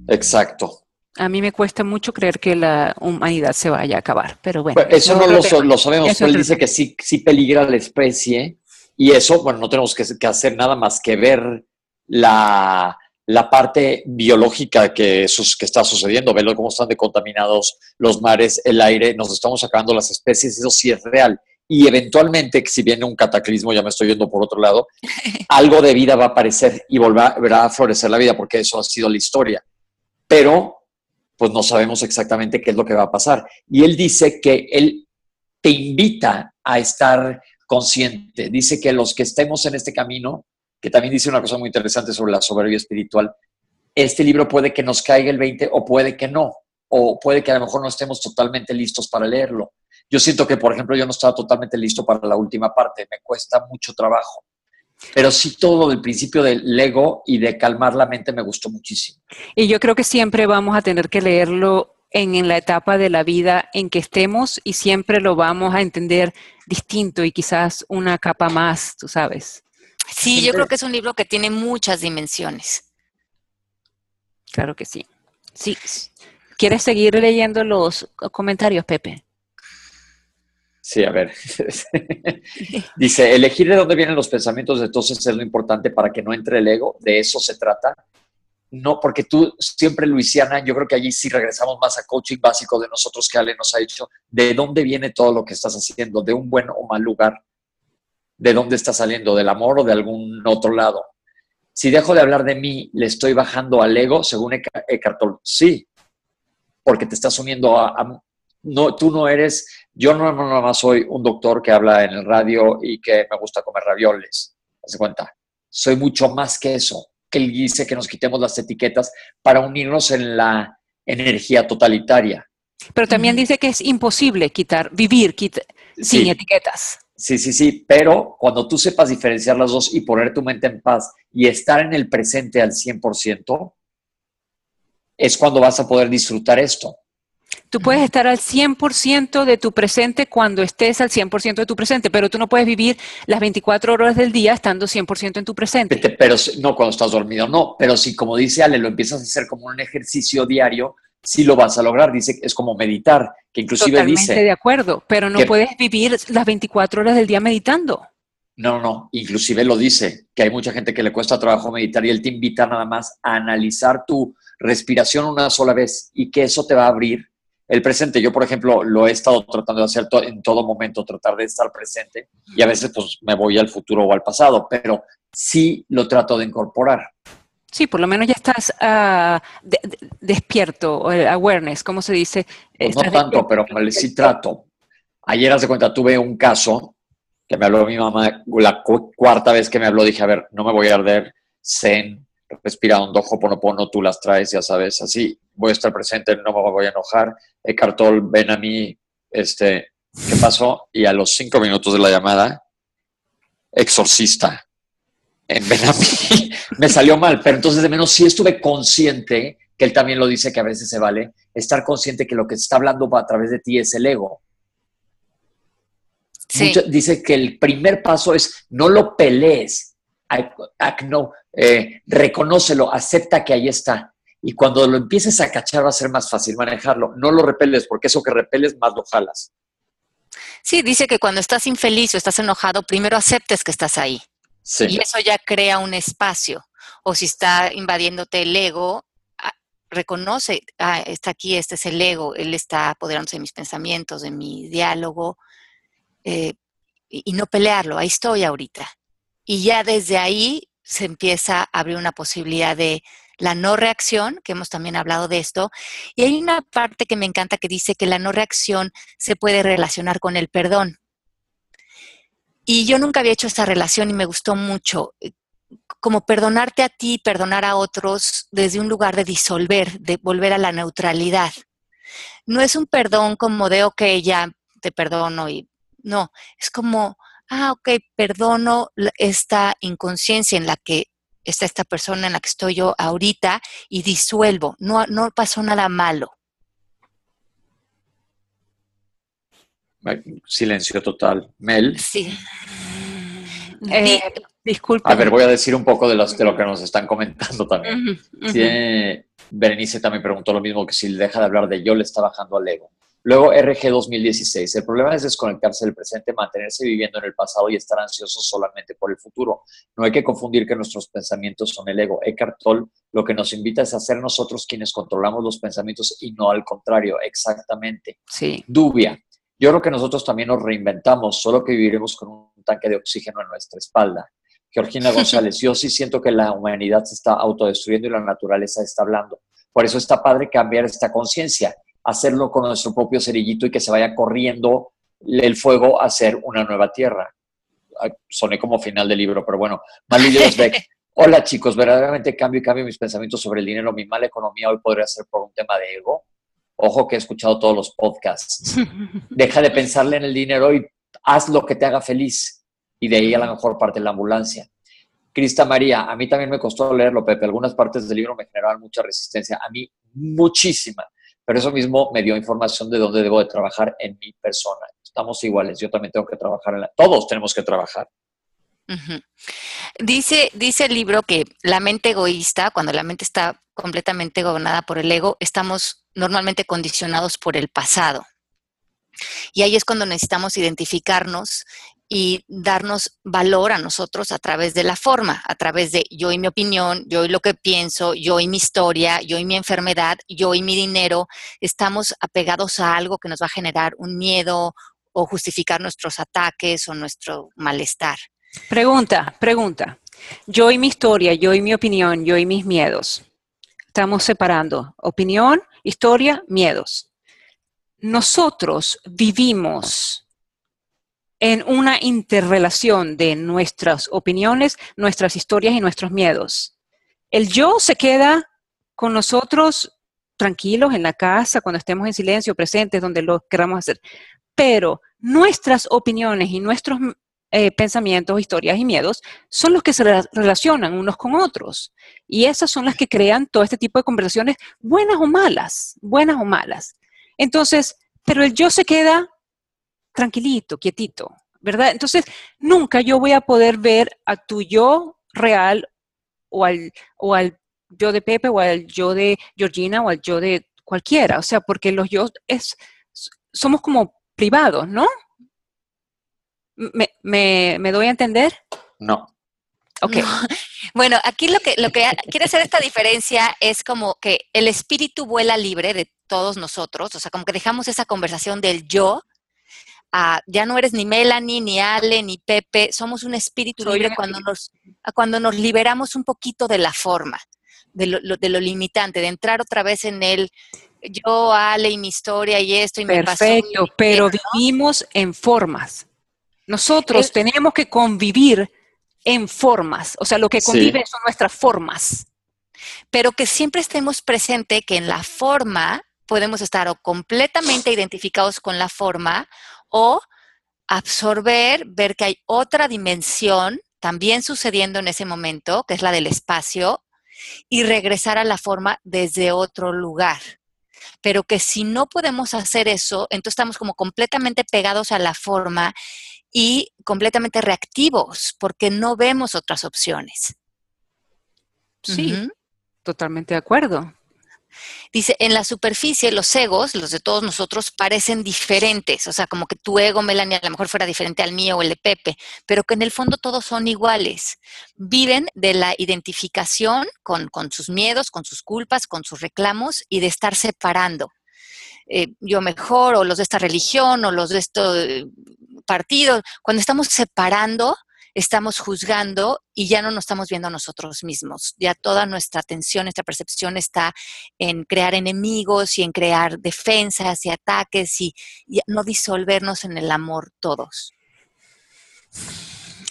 Exacto. A mí me cuesta mucho creer que la humanidad se vaya a acabar, pero bueno. eso no lo, sabemos, él dice que sí, sí peligra la especie y eso, bueno, no tenemos que hacer nada más que ver la, la parte biológica que, que está sucediendo, verlo cómo están decontaminados los mares, el aire, nos estamos sacando las especies, eso sí es real. Y eventualmente, si viene un cataclismo, ya me estoy yendo por otro lado, algo de vida va a aparecer y volverá a florecer la vida, porque eso ha sido la historia. Pero, pues no sabemos exactamente qué es lo que va a pasar. Y él dice que él te invita a estar consciente. Dice que los que estemos en este camino que también dice una cosa muy interesante sobre la soberbia espiritual. Este libro puede que nos caiga el 20 o puede que no, o puede que a lo mejor no estemos totalmente listos para leerlo. Yo siento que, por ejemplo, yo no estaba totalmente listo para la última parte, me cuesta mucho trabajo. Pero sí todo del principio del ego y de calmar la mente me gustó muchísimo. Y yo creo que siempre vamos a tener que leerlo en, en, la etapa de la vida en que estemos y siempre lo vamos a entender distinto y quizás una capa más, tú sabes. Sí, yo creo que es un libro que tiene muchas dimensiones. Claro que sí. Sí. ¿Quieres seguir leyendo los comentarios, Pepe? Sí, a ver. Dice, elegir de dónde vienen los pensamientos entonces es lo importante para que no entre el ego, de eso se trata. No, porque tú siempre, Luisiana, yo creo que allí sí regresamos más a coaching básico de nosotros que Ale nos ha dicho, de dónde viene todo lo que estás haciendo, de un buen o mal lugar de dónde está saliendo, del amor o de algún otro lado. Si dejo de hablar de mí, le estoy bajando al ego, según Eckhart Tolle. Sí, porque te estás uniendo a, no, tú no eres, yo no, nada más soy un doctor que habla en el radio y que me gusta comer ravioles. ¿Te cuenta? Soy mucho más que eso. Que él dice que nos quitemos las etiquetas para unirnos en la, energía totalitaria. Pero también dice que es imposible quitar, vivir sin Sí. etiquetas. Sí, sí, sí, pero cuando tú sepas diferenciar las dos y poner tu mente en paz y estar en el presente al 100%, es cuando vas a poder disfrutar esto. Tú puedes estar al 100% de tu presente cuando estés al 100% de tu presente, pero tú no puedes vivir las 24 horas del día estando 100% en tu presente. Pero si- no cuando estás dormido, no. Pero si, como dice Ale, lo empiezas a hacer como un ejercicio diario, sí lo vas a lograr. Dice que es como meditar, que inclusive Totalmente dice, de acuerdo, pero no que- puedes vivir las 24 horas del día meditando. no, no, no, inclusive lo dice, que hay mucha gente que le cuesta trabajo meditar y él te invita nada más a analizar tu respiración una sola vez y que eso te va a abrir el presente. Yo, por ejemplo, lo he estado tratando de hacer to- en todo momento, tratar de estar presente y a veces pues me voy al futuro o al pasado, pero sí lo trato de incorporar. Sí, por lo menos ya estás ah, de- de- despierto, o el awareness, ¿cómo se dice? Pues no tanto, pero sí trato. Ayer, hace cuenta, tuve un caso que me habló mi mamá, la cu- cuarta vez que me habló, dije, a ver, no me voy a arder, zen, respira hondo, hoponopono, tú las traes, ya sabes, así, voy a estar presente, no me voy a enojar. Eckhart Tolle, ven a mí, este, ¿qué pasó? Y a los cinco minutos de la llamada, exorcista, en ven a mí, me salió mal, pero entonces de menos sí estuve consciente, que él también lo dice que a veces se vale, estar consciente que lo que está hablando a través de ti es el ego. Sí. Mucho- dice que el primer paso es no lo pelees, no, eh, reconócelo, acepta que ahí está. Y cuando lo empieces a cachar va a ser más fácil manejarlo. No lo repeles, porque eso que repeles más lo jalas. Sí, dice que cuando estás infeliz o estás enojado, primero aceptes que estás ahí. Sí. Y eso ya crea un espacio. O si está invadiéndote el ego, ah, reconoce, ah, está aquí, este es el ego, él está apoderándose de mis pensamientos, de mi diálogo, eh, y, y no pelearlo, ahí estoy ahorita. Y ya desde ahí se empieza a abrir una posibilidad de la no reacción, que hemos también hablado de esto, y hay una parte que me encanta que dice que la no reacción se puede relacionar con el perdón. Y yo nunca había hecho esta relación y me gustó mucho, eh, como perdonarte a ti, perdonar a otros desde un lugar de disolver, de volver a la neutralidad. No es un perdón como de, ok, ya te perdono y no, es como, ah, ok, perdono esta inconsciencia en la que está esta persona en la que estoy yo ahorita y disuelvo, no, no pasó nada malo. Silencio total. Mel. Sí. Eh, disculpa. A ver, voy a decir un poco de, los, de lo que nos están comentando también. Sí, eh, Berenice también preguntó lo mismo, que si deja de hablar de yo le está bajando al ego. Luego RG 2016, el problema es desconectarse del presente, mantenerse viviendo en el pasado y estar ansioso solamente por el futuro. No hay que confundir que nuestros pensamientos son el ego. Eckhart Tolle lo que nos invita es a ser nosotros quienes controlamos los pensamientos y no al contrario, exactamente. Sí. Dubia, yo creo que nosotros también nos reinventamos, solo que viviremos con un tanque de oxígeno en nuestra espalda. Georgina González, yo sí siento que la humanidad se está autodestruyendo y la naturaleza está hablando. Por eso está padre cambiar esta conciencia, hacerlo con nuestro propio cerillito y que se vaya corriendo el fuego a hacer una nueva tierra. Soné como final del libro, pero bueno. Malu Beck, hola chicos, verdaderamente cambio y cambio mis pensamientos sobre el dinero. Mi mala economía hoy podría ser por un tema de ego. Ojo que he escuchado todos los podcasts. Deja de pensarle en el dinero y haz lo que te haga feliz. Y de ahí a la mejor parte la ambulancia. Crista María, a mí también me costó leerlo, Pepe. Algunas partes del libro me generaban mucha resistencia. A mí, muchísima. Pero eso mismo me dio información de dónde debo de trabajar en mi persona. Estamos iguales. Yo también tengo que trabajar en la... Todos tenemos que trabajar. Dice, dice el libro que la mente egoísta, cuando la mente está completamente gobernada por el ego, estamos normalmente condicionados por el pasado. Y ahí es cuando necesitamos identificarnos y darnos valor a nosotros a través de la forma, a través de yo y mi opinión, yo y lo que pienso, yo y mi historia, yo y mi enfermedad, yo y mi dinero. Estamos apegados a algo que nos va a generar un miedo o justificar nuestros ataques o nuestro malestar. Pregunta, pregunta. Yo y mi historia, yo y mi opinión, yo y mis miedos. Estamos separando opinión, historia, miedos. Nosotros vivimos en una interrelación de nuestras opiniones, nuestras historias y nuestros miedos. El yo se queda con nosotros tranquilos en la casa, cuando estemos en silencio, presentes, donde lo queramos hacer. Pero nuestras opiniones y nuestros eh, pensamientos, historias y miedos son los que se relacionan unos con otros. Y esas son las que crean todo este tipo de conversaciones, buenas o malas, buenas o malas. Entonces, pero el yo se queda tranquilito, quietito, ¿verdad? Entonces, nunca yo voy a poder ver a tu yo real o al, o al yo de Pepe o al yo de Georgina o al yo de cualquiera, o sea, porque los yo es, somos como privados, ¿no? ¿Me, me, doy a entender? No. Ok. Bueno, aquí lo que, lo que quiere hacer esta diferencia es como que el espíritu vuela libre de todos nosotros, o sea, como que dejamos esa conversación del yo, ya no eres ni Melanie, ni Ale, ni Pepe, somos un espíritu libre cuando nos, cuando nos liberamos un poquito de la forma, de lo, de lo limitante, de entrar otra vez en el yo, Ale y mi historia y esto y me pasó. Perfecto, pero vivimos en formas. Nosotros tenemos que convivir en formas, o sea, lo que convive son nuestras formas. Pero que siempre estemos presente que en la forma podemos estar o completamente identificados con la forma o absorber, ver que hay otra dimensión también sucediendo en ese momento, que es la del espacio, y regresar a la forma desde otro lugar. Pero que si no podemos hacer eso, entonces estamos como completamente pegados a la forma y completamente reactivos porque no vemos otras opciones. Sí, totalmente de acuerdo. Dice, en la superficie los egos, los de todos nosotros, parecen diferentes, o sea, como que tu ego, Melanie, a lo mejor fuera diferente al mío o el de Pepe, pero que en el fondo todos son iguales. Viven de la identificación con, con sus miedos, con sus culpas, con sus reclamos y de estar separando. Eh, yo mejor, o los de esta religión, o los de este partido. Cuando estamos separando, estamos juzgando y ya no nos estamos viendo a nosotros mismos. Ya toda nuestra atención, nuestra percepción está en crear enemigos y en crear defensas y ataques y, no disolvernos en el amor todos.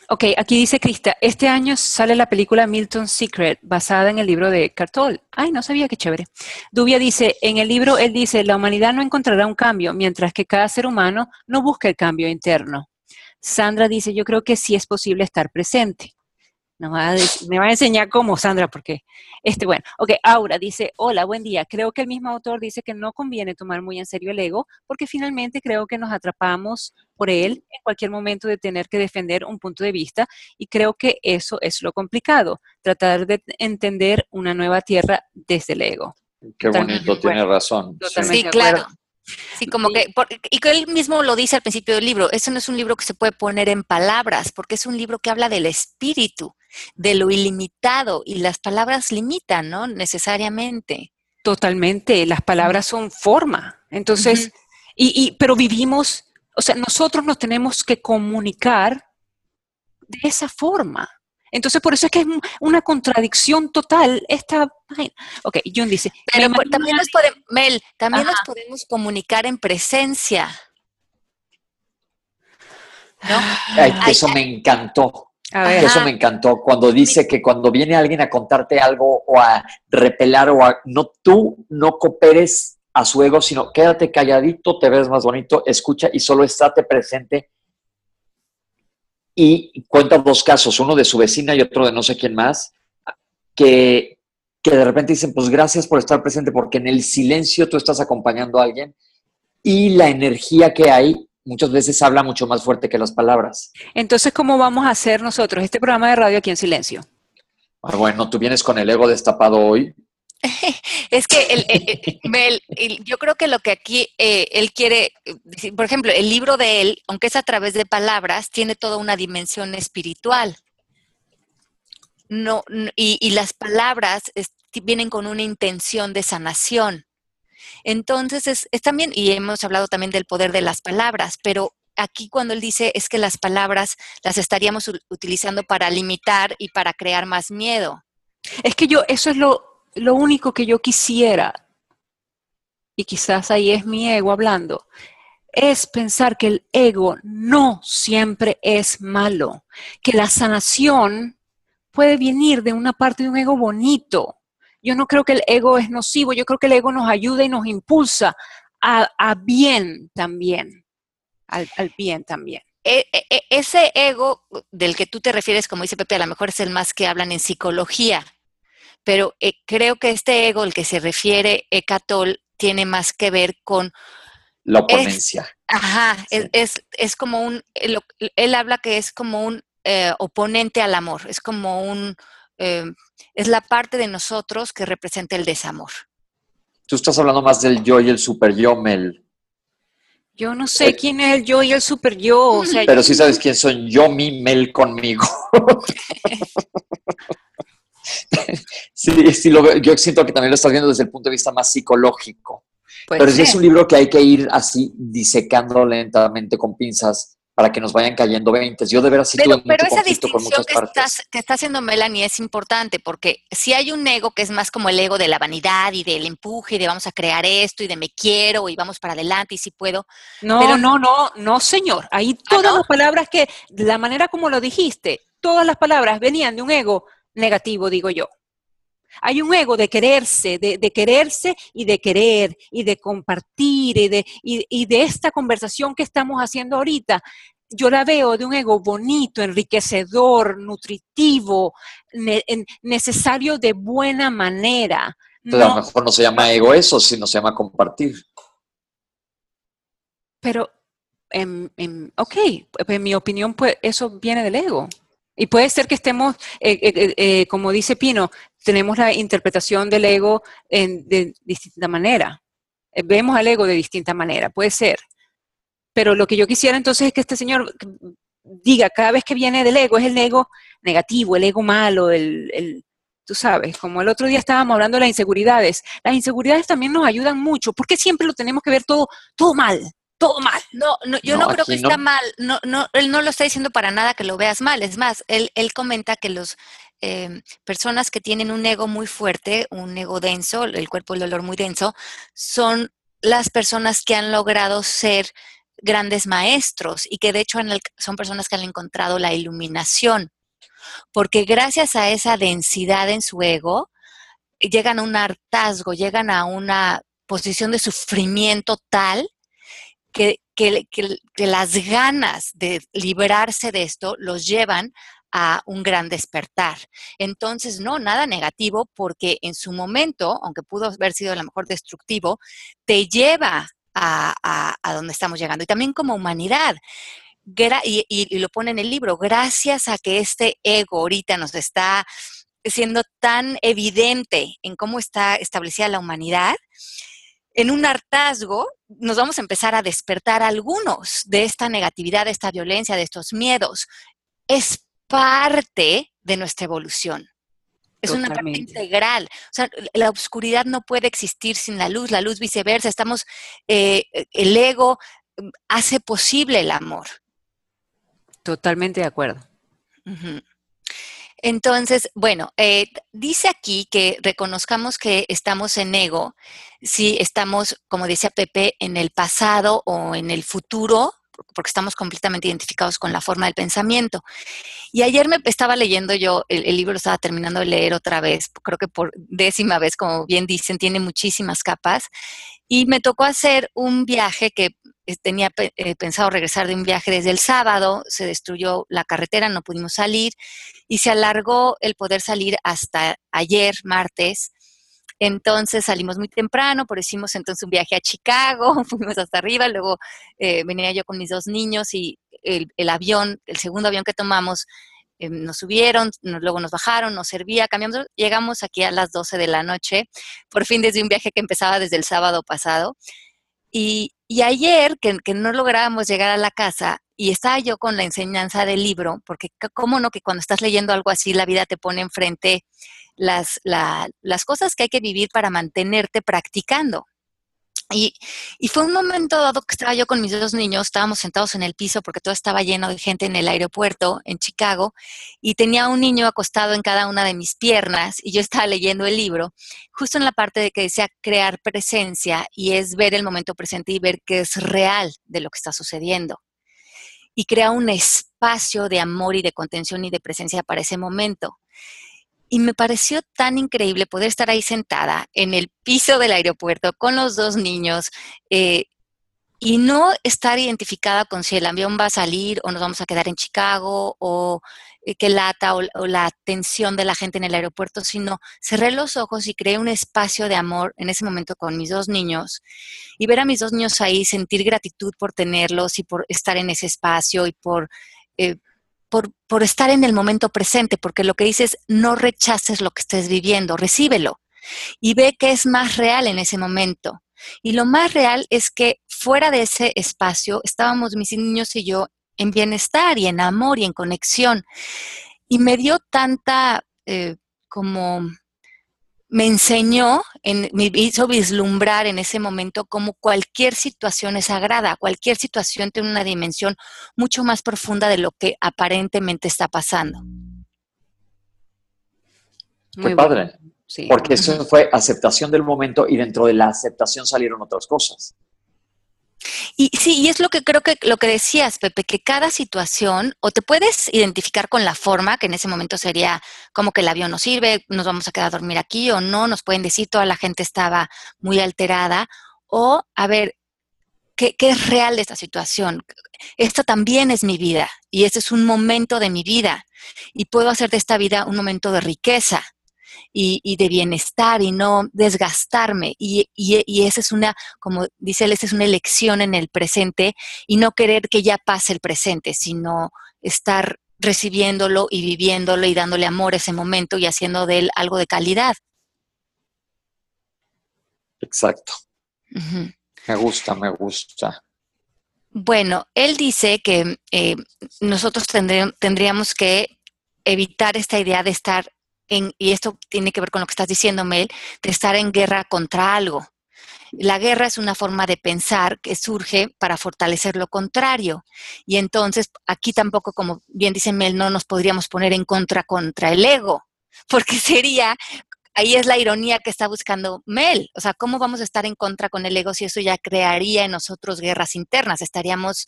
Ok, aquí dice Krista, este año sale la película Milton Secret, basada en el libro de Cartol. Ay, no sabía, qué chévere. Dubia dice, en el libro él dice, la humanidad no encontrará un cambio, mientras que cada ser humano no busca el cambio interno. Sandra dice, yo creo que sí es posible estar presente me va a enseñar cómo, Sandra, porque, este, bueno, ok, Aura dice, hola, buen día. Creo que el mismo autor dice que no conviene tomar muy en serio el ego, porque finalmente creo que nos atrapamos por él en cualquier momento de tener que defender un punto de vista, y creo que eso es lo complicado, tratar de entender una nueva tierra desde el ego. Qué bonito, tiene razón. Sí, claro. Sí, como que, y que él mismo lo dice al principio del libro, eso no es un libro que se puede poner en palabras, porque es un libro que habla del espíritu, de lo ilimitado, y las palabras limitan, ¿no? Necesariamente. Totalmente, las palabras son forma. Entonces, y, y, pero vivimos, o sea, nosotros nos tenemos que comunicar de esa forma. Entonces, por eso es que es una contradicción total esta Ok, Jun dice. Pero también, nos, podemos, Mel, también nos podemos comunicar en presencia. ¿No? eso me encantó. Eso me encantó. Cuando dice que cuando viene alguien a contarte algo o a repelar o a. No, tú no cooperes a su ego, sino quédate calladito, te ves más bonito, escucha y solo estate presente y cuenta dos casos, uno de su vecina y otro de no sé quién más, que, que de repente dicen, pues gracias por estar presente, porque en el silencio tú estás acompañando a alguien y la energía que hay muchas veces habla mucho más fuerte que las palabras. Entonces, ¿cómo vamos a hacer nosotros este programa de radio aquí en silencio? Ah, bueno, tú vienes con el ego destapado hoy. es que yo creo que lo que aquí eh, él quiere, por ejemplo, el libro de él, aunque es a través de palabras, tiene toda una dimensión espiritual. No, y, las palabras vienen con una intención de sanación. Entonces, es, es, también, y hemos hablado también del poder de las palabras, pero aquí cuando él dice es que las palabras las estaríamos utilizando para limitar y para crear más miedo. Es que yo, eso es lo, lo único que yo quisiera, y quizás ahí es mi ego hablando, es pensar que el ego no siempre es malo, que la sanación puede venir de una parte de un ego bonito, yo no creo que el ego es nocivo, yo creo que el ego nos ayuda y nos impulsa a, bien también, al, bien también. E, e, e, ese ego del que tú te refieres, como dice Pepe, a lo mejor es el más que hablan en psicología, pero eh, creo que este ego, el que se refiere Ecatol, tiene más que ver con... La oponencia. ajá, es, es, como un, él, habla que es como un eh, oponente al amor, es como un, eh, es la parte de nosotros que representa el desamor. Tú estás hablando más del yo y el super yo, Mel. Yo no sé quién es el yo y el super yo. pero sí sabes quién son yo, mi, Mel conmigo. sí, sí, yo siento que también lo estás viendo desde el punto de vista más psicológico. Pero es un libro que hay que ir así disecando lentamente con pinzas para que nos vayan cayendo 20. Yo de veras sí pero, pero esa distinción que, estás, que está haciendo Melanie es importante porque si hay un ego que es más como el ego de la vanidad y del empuje y de vamos a crear esto y de me quiero y vamos para adelante y si puedo. No, no, no, no, señor. Ahí ¿Ah, todas las palabras que, la manera como lo dijiste, todas las palabras venían de un ego negativo, digo yo. Hay un ego de quererse, de, quererse y de querer y de compartir y de, y, de esta conversación que estamos haciendo ahorita. Yo la veo de un ego bonito, enriquecedor, nutritivo, necesario de buena manera. a lo mejor no se llama ego eso, sino se llama compartir. Pero, ok, en mi opinión, pues eso viene del ego. Y puede ser que estemos, eh, eh, eh, como dice Pino, tenemos la interpretación del ego de distinta manera. Vemos al ego de distinta manera, puede ser. Pero lo que yo quisiera entonces es que este señor diga, cada vez que viene del ego, es el ego negativo, el ego malo, el, tú sabes, como el otro día estábamos hablando de las inseguridades. Las inseguridades también nos ayudan mucho. porque siempre lo tenemos que ver todo, todo mal? Todo mal. No, no yo no, creo que está mal. No, no, él no lo está diciendo para nada que lo veas mal. Es más, él, él comenta que los em, personas que tienen un ego muy fuerte, un ego denso, el cuerpo del dolor muy denso, son las personas que han logrado ser grandes maestros y que de hecho son personas que han encontrado la iluminación. Porque gracias a esa densidad en su ego, llegan a un hartazgo, llegan a una posición de sufrimiento tal que, las ganas de liberarse de esto los llevan a un gran despertar. Entonces, no, nada negativo, porque en su momento, aunque pudo haber sido a lo mejor destructivo, te lleva a, donde estamos llegando. Y también como humanidad. Y, y, lo pone en el libro, gracias a que este ego ahorita nos está siendo tan evidente en cómo está establecida la humanidad, en un hartazgo nos vamos a empezar a despertar algunos de esta negatividad, de esta violencia, de estos miedos. Es parte de nuestra evolución. Es una parte integral. O sea, la oscuridad no puede existir sin la luz, la luz viceversa. Estamos, eh, el ego mm, hace posible el amor. Totalmente de acuerdo. Entonces, bueno, eh, dice aquí que reconozcamos que estamos en ego si estamos, como decía Pepe, en el pasado o en el futuro, porque estamos completamente identificados con la forma del pensamiento. Y ayer me estaba leyendo yo, el, el, libro lo estaba terminando de leer otra vez, creo que por décima vez, como bien dicen, tiene muchísimas capas, y me tocó hacer un viaje que tenía eh, pensado regresar de un viaje desde el sábado, se destruyó la carretera, no pudimos salir y se alargó el poder salir hasta ayer, martes. Entonces salimos muy temprano, por hicimos entonces un viaje a Chicago, fuimos hasta arriba, luego eh, venía yo con mis dos niños y el, avión, el segundo avión que tomamos, nos subieron, luego nos bajaron, nos servía, cambiamos, llegamos aquí a las 12 de la noche, por fin desde un viaje que empezaba desde el sábado pasado. Y, ayer, que, no lográbamos llegar a la casa, y estaba yo con la enseñanza del libro, porque cómo no que cuando estás leyendo algo así, la vida te pone enfrente las, las cosas que hay que vivir para mantenerte practicando. Y, fue un momento dado que estaba yo con mis dos niños, estábamos sentados en el piso porque todo estaba lleno de gente en el aeropuerto en Chicago y tenía un niño acostado en cada una de mis piernas y yo estaba leyendo el libro, justo en la parte de que decía crear presencia y es ver el momento presente y ver qué es real de lo que está sucediendo. Y crea un espacio de amor y de contención y de presencia para ese momento. Y me pareció tan increíble poder estar ahí sentada en el piso del aeropuerto con los dos niños eh, y no estar identificada con si el avión va a salir o nos vamos a quedar en Chicago o eh, que lata o, la atención de la gente en el aeropuerto, sino cerré los ojos y creé un espacio de amor en ese momento con mis dos niños y ver a mis dos niños ahí, sentir gratitud por tenerlos y por estar en ese espacio y por, eh, por, estar en el momento presente, porque lo que dices, no rechaces lo que estés viviendo, recíbelo y ve que es más real en ese momento. Y lo más real es que fuera de ese espacio estábamos mis niños y yo en bienestar y en amor y en conexión. Y me dio tanta eh, como me enseñó, me hizo vislumbrar en ese momento cómo cualquier situación es sagrada, cualquier situación tiene una dimensión mucho más profunda de lo que aparentemente está pasando. Muy padre. Porque eso fue aceptación del momento y dentro de la aceptación salieron otras cosas. Y sí, y es lo que creo que lo que decías, Pepe, que cada situación, o te puedes identificar con la forma, que en ese momento sería como que el avión no sirve, nos vamos a quedar a dormir aquí, o no, nos pueden decir toda la gente estaba muy alterada, o a ver, ¿qué, qué es real de esta situación? Esto también es mi vida, y este es un momento de mi vida, y puedo hacer de esta vida un momento de riqueza y, de bienestar y no desgastarme. Y, y, esa es una, como dice él, esa es una elección en el presente y no querer que ya pase el presente, sino estar recibiéndolo y viviéndolo y dándole amor a ese momento y haciendo de él algo de calidad. Exacto. Me gusta, me gusta. Bueno, él dice que eh, nosotros tendríamos que evitar esta idea de estar y esto tiene que ver con lo que estás diciendo, Mel, de estar en guerra contra algo. La guerra es una forma de pensar que surge para fortalecer lo contrario. Y entonces, aquí tampoco, como bien dice Mel, no nos podríamos poner en contra contra el ego, porque sería, ahí es la ironía que está buscando Mel. O sea, ¿cómo vamos a estar en contra con el ego si eso ya crearía en nosotros guerras internas? Estaríamos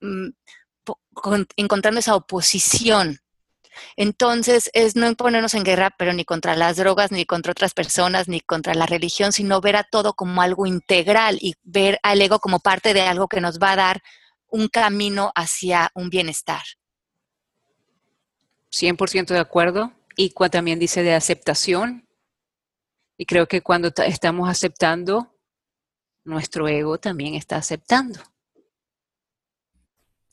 mm, encontrando esa oposición entonces, es no ponernos en guerra, pero ni contra las drogas, ni contra otras personas, ni contra la religión, sino ver a todo como algo integral y ver al ego como parte de algo que nos va a dar un camino hacia un bienestar. 100% de acuerdo. Y también dice de aceptación. Y creo que cuando estamos aceptando, nuestro ego también está aceptando.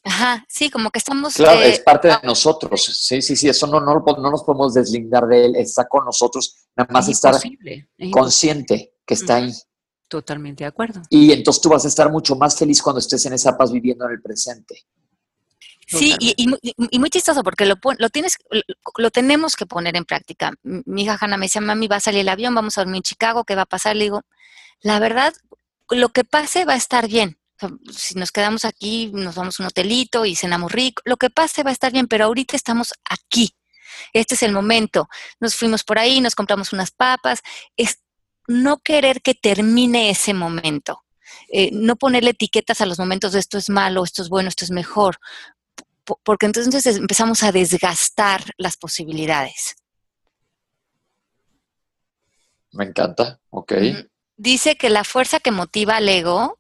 Ajá, sí, como que estamos... Claro, es eh, parte de ah, nosotros. Sí, sí, sí, eso no, no, no, nos podemos deslindar de él, está con nosotros, nada más estar consciente que está ahí. Totalmente de acuerdo. Y entonces tú vas a estar mucho más feliz cuando estés en esa paz viviendo en el presente. Sí, y, muy chistoso porque lo, lo, tienes, lo, tenemos que poner en práctica. Mi hija Hanna me decía, mami, va a salir el avión, vamos a dormir en Chicago, ¿qué va a pasar? Le digo, la verdad, lo que pase va a estar bien si nos quedamos aquí, nos vamos a un hotelito y cenamos rico, lo que pase va a estar bien, pero ahorita estamos aquí. Este es el momento. Nos fuimos por ahí, nos compramos unas papas. Es no querer que termine ese momento. Eh, no ponerle etiquetas a los momentos de esto es malo, esto es bueno, esto es mejor, porque entonces empezamos a desgastar las posibilidades. Me encanta, ok. Dice que la fuerza que motiva al ego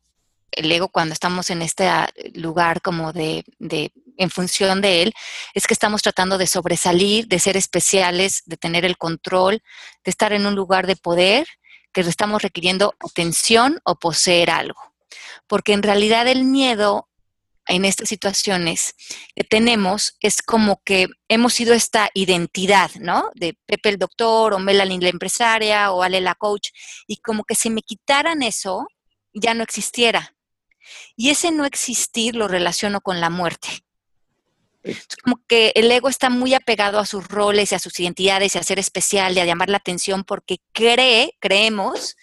el ego cuando estamos en este ah, lugar como de, de, en función de él, es que estamos tratando de sobresalir, de ser especiales, de tener el control, de estar en un lugar de poder, que estamos requiriendo atención o poseer algo. Porque en realidad el miedo en estas situaciones que tenemos es como que hemos sido esta identidad, ¿no? De Pepe el doctor o Melanie la empresaria o Ale la coach, y como que si me quitaran eso, ya no existiera. Y ese no existir lo relaciono con la muerte. Como que el ego está muy apegado a sus roles y a sus identidades y a ser especial y a llamar la atención porque cree, creemos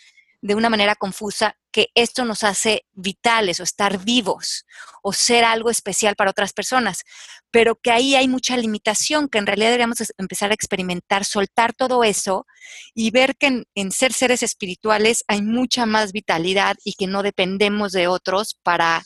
de una manera confusa que esto nos hace vitales o estar vivos o ser algo especial para otras personas, pero que ahí hay mucha limitación, que en realidad deberíamos empezar a experimentar, soltar todo eso y ver que en, ser seres espirituales hay mucha más vitalidad y que no dependemos de otros para,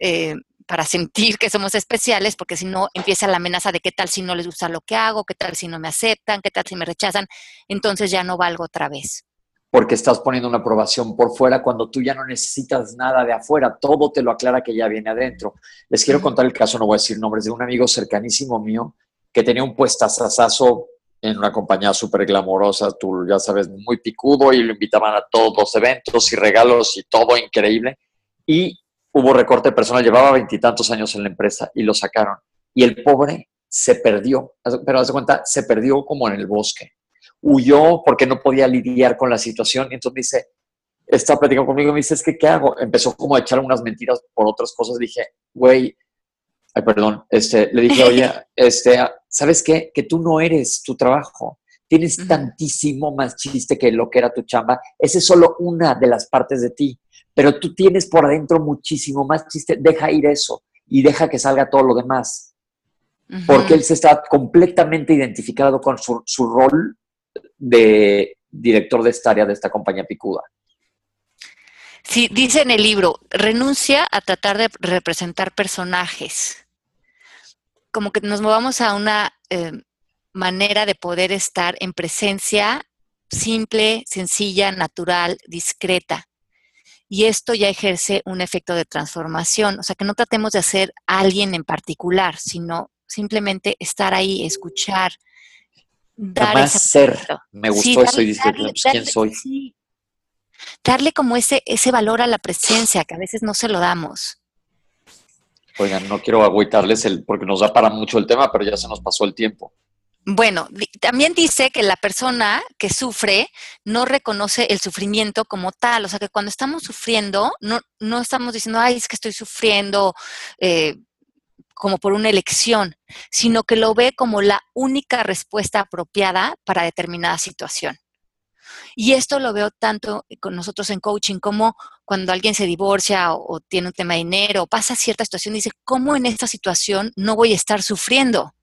eh, para sentir que somos especiales, porque si no empieza la amenaza de qué tal si no les gusta lo que hago, qué tal si no me aceptan, qué tal si me rechazan, entonces ya no valgo otra vez. Porque estás poniendo una aprobación por fuera cuando tú ya no necesitas nada de afuera, todo te lo aclara que ya viene adentro. Les quiero contar el caso, no voy a decir nombres, de un amigo cercanísimo mío que tenía un puestazazazo en una compañía súper glamorosa, tú ya sabes, muy picudo y lo invitaban a todos los eventos y regalos y todo increíble. Y hubo recorte personal, llevaba veintitantos años en la empresa y lo sacaron. Y el pobre se perdió, pero haz de cuenta, se perdió como en el bosque. Huyó porque no podía lidiar con la situación y entonces dice, está platicando conmigo y me dice, es que, ¿qué hago? Empezó como a echar unas mentiras por otras cosas. Dije, güey, ay, perdón, este, le dije, oye, este, ¿sabes qué? Que tú no eres tu trabajo. Tienes tantísimo más chiste que lo que era tu chamba. Esa es solo una de las partes de ti pero tú tienes por adentro muchísimo más chiste, deja ir eso y deja que salga todo lo demás. Porque él se está completamente identificado con su, su, rol de director de esta área, de esta compañía picuda. Sí, dice en el libro, renuncia a tratar de representar personajes. Como que nos movamos a una eh, manera de poder estar en presencia simple, sencilla, natural, discreta y esto ya ejerce un efecto de transformación. O sea, que no tratemos de hacer a alguien en particular, sino simplemente estar ahí, escuchar, dar ser. Me gustó eso y pues, ¿quién soy? Darle como ese, ese valor a la presencia que a veces no se lo damos. Oigan, no quiero agüitarles el, porque nos da para mucho el tema, pero ya se nos pasó el tiempo. Bueno, también dice que la persona que sufre no reconoce el sufrimiento como tal, o sea que cuando estamos sufriendo, no, no estamos diciendo, ay, es que estoy sufriendo eh, como por una elección, sino que lo ve como la única respuesta apropiada para determinada situación. Y esto lo veo tanto con nosotros en coaching como cuando alguien se divorcia o, o tiene un tema de dinero o pasa cierta situación, dice, ¿cómo en esta situación no voy a estar sufriendo?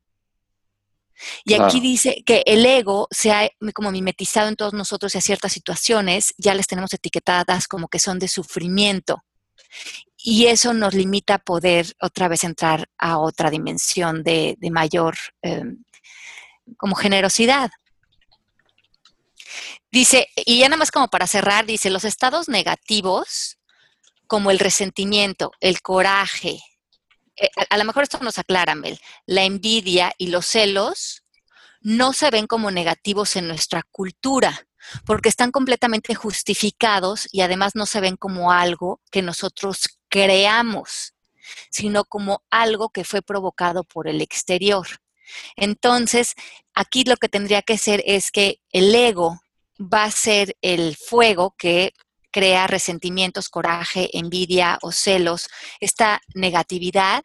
Y aquí dice que el ego se ha como mimetizado en todos nosotros y a ciertas situaciones ya les tenemos etiquetadas como que son de sufrimiento. Y eso nos limita a poder otra vez entrar a otra dimensión de, mayor em, como generosidad. Dice, y ya nada más como para cerrar, dice, los estados negativos, como el resentimiento, el coraje, eh, a, lo mejor esto nos aclara, Mel, la envidia y los celos no se ven como negativos en nuestra cultura, porque están completamente justificados y además no se ven como algo que nosotros creamos, sino como algo que fue provocado por el exterior. Entonces, aquí lo que tendría que ser es que el ego va a ser el fuego que crea resentimientos, coraje, envidia o celos, esta negatividad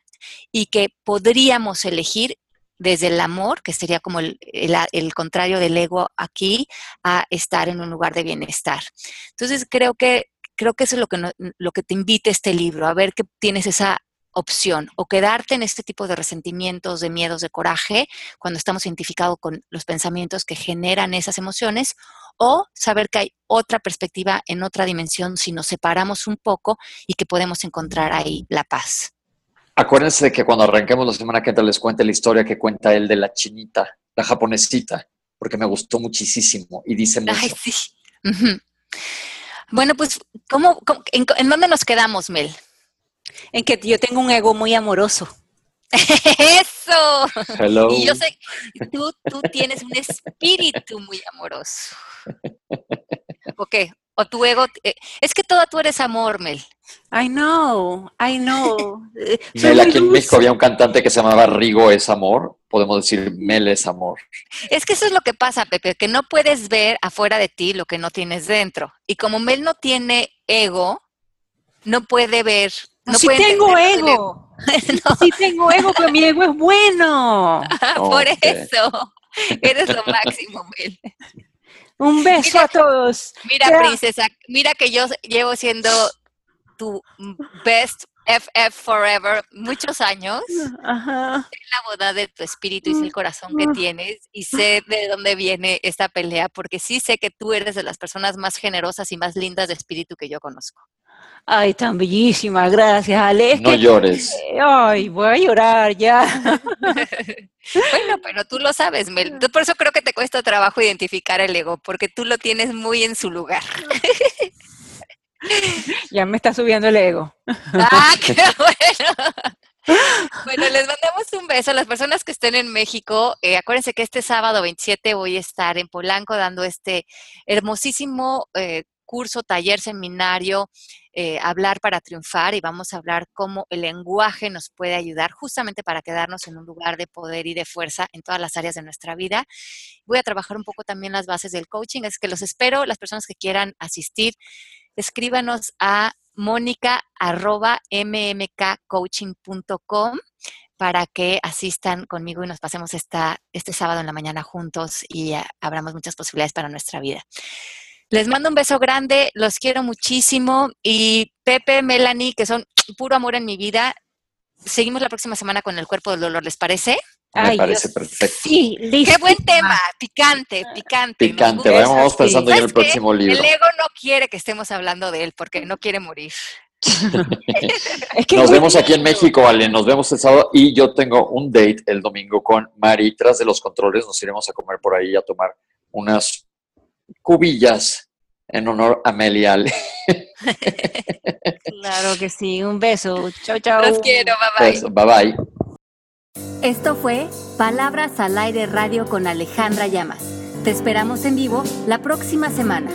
y que podríamos elegir desde el amor, que sería como el, contrario del ego aquí, a estar en un lugar de bienestar. Entonces creo que, creo que eso es lo que, lo que te invita este libro, a ver que tienes esa opción o quedarte en este tipo de resentimientos, de miedos, de coraje, cuando estamos identificados con los pensamientos que generan esas emociones, o saber que hay otra perspectiva en otra dimensión si nos separamos un poco y que podemos encontrar ahí la paz. Acuérdense que cuando arranquemos la semana que entra les cuente la historia que cuenta él de la chinita, la japonesita, porque me gustó muchísimo y dice mucho. Ay, sí. Bueno, pues, ¿cómo, en, dónde nos quedamos, Mel? En que yo tengo un ego muy amoroso. ¡Eso! Hello. Y yo sé, tú, tú tienes un espíritu muy amoroso. Ok, o tu ego, eh, es que toda tú eres amor, Mel. I know, I know. Eh, Mel, aquí en México había un cantante que se llamaba Rigo es amor, podemos decir Mel es amor. Es que eso es lo que pasa, Pepe, que no puedes ver afuera de ti lo que no tienes dentro. Y como Mel no tiene ego, no puede ver. No sí tengo ego. Sí tengo ego, pero mi ego es bueno. Por eso. Eres lo máximo, Mel. Un beso a todos. Mira, princesa, mira que yo llevo siendo tu best FF Forever muchos años. Ajá. Sé la boda de tu espíritu y el corazón que tienes y sé de dónde viene esta pelea porque sí sé que tú eres de las personas más generosas y más lindas de espíritu que yo conozco. Ay, tan bellísima, gracias, Ale. no llores. Ay, voy a llorar ya. bueno, pero tú lo sabes, Mel. Por eso creo que te cuesta trabajo identificar el ego, porque tú lo tienes muy en su lugar. ya me está subiendo el ego. ah, qué bueno. Bueno, les mandamos un beso a las personas que estén en México. Eh, acuérdense que este sábado 27 voy a estar en Polanco dando este hermosísimo eh, curso, taller, seminario, eh, Hablar para Triunfar y vamos a hablar cómo el lenguaje nos puede ayudar justamente para quedarnos en un lugar de poder y de fuerza en todas las áreas de nuestra vida. Voy a trabajar un poco también las bases del coaching, es que los espero, las personas que quieran asistir, escríbanos a mónica.mmkcoaching.com para que asistan conmigo y nos pasemos esta, este sábado en la mañana juntos y abramos muchas posibilidades para nuestra vida. Les mando un beso grande, los quiero muchísimo y Pepe, Melanie, que son puro amor en mi vida. Seguimos la próxima semana con el cuerpo del dolor, ¿les parece? Me parece perfecto. Sí, listo. Qué buen tema, picante, picante. Picante, vamos pensando en el próximo libro. El ego no quiere que estemos hablando de él porque no quiere morir. nos vemos aquí en México, Ale, nos vemos el sábado y yo tengo un date el domingo con Mari, tras de los controles, nos iremos a comer por ahí a tomar unas cubillas en honor a Melial. claro que sí, un beso. Chao, chao. Los quiero, bye bye. bye bye. Esto fue Palabras al Aire Radio con Alejandra Llamas. Te esperamos en vivo la próxima semana.